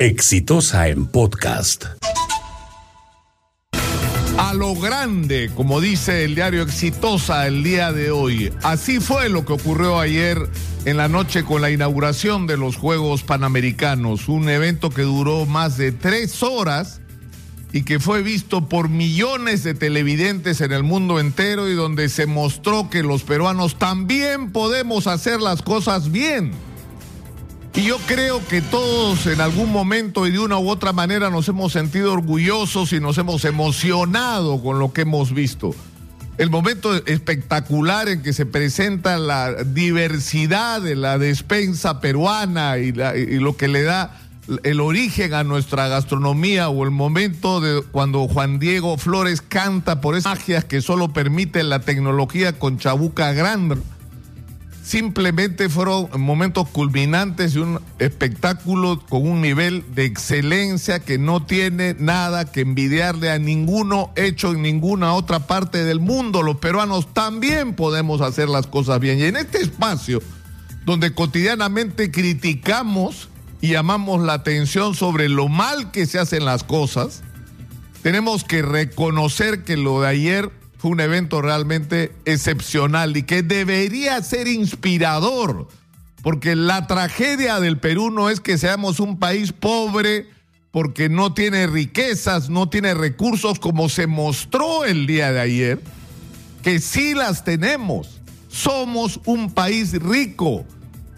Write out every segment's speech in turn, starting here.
Exitosa en podcast. A lo grande, como dice el diario Exitosa el día de hoy. Así fue lo que ocurrió ayer en la noche con la inauguración de los Juegos Panamericanos, un evento que duró más de tres horas y que fue visto por millones de televidentes en el mundo entero y donde se mostró que los peruanos también podemos hacer las cosas bien. Y yo creo que todos en algún momento y de una u otra manera nos hemos sentido orgullosos y nos hemos emocionado con lo que hemos visto. El momento espectacular en que se presenta la diversidad de la despensa peruana y, y lo que le da el origen a nuestra gastronomía o el momento de cuando Juan Diego Flores canta por esas magias que solo permite la tecnología con Chabuca Grande simplemente fueron momentos culminantes de un espectáculo con un nivel de excelencia que no tiene nada que envidiarle a ninguno hecho en ninguna otra parte del mundo. Los peruanos también podemos hacer las cosas bien. Y en este espacio, donde cotidianamente criticamos y llamamos la atención sobre lo mal que se hacen las cosas, tenemos que reconocer que lo de ayer fue un evento realmente excepcional y que debería ser inspirador, porque la tragedia del Perú no es que seamos un país pobre porque no tiene riquezas, no tiene recursos, como se mostró el día de ayer, que sí las tenemos. Somos un país rico.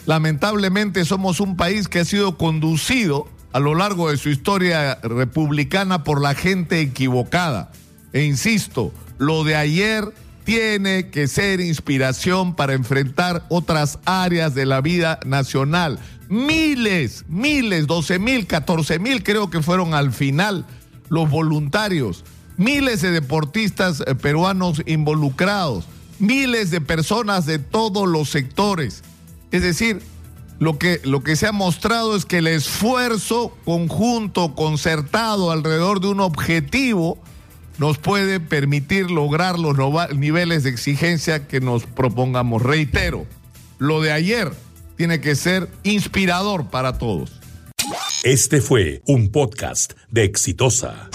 Lamentablemente somos un país que ha sido conducido a lo largo de su historia republicana por la gente equivocada. E insisto, lo de ayer tiene que ser inspiración para enfrentar otras áreas de la vida nacional. Miles, miles, 12 mil, 14 mil creo que fueron al final los voluntarios. Miles de deportistas eh, peruanos involucrados. Miles de personas de todos los sectores. Es decir, lo que, lo que se ha mostrado es que el esfuerzo conjunto, concertado alrededor de un objetivo, nos puede permitir lograr los niveles de exigencia que nos propongamos. Reitero, lo de ayer tiene que ser inspirador para todos. Este fue un podcast de Exitosa.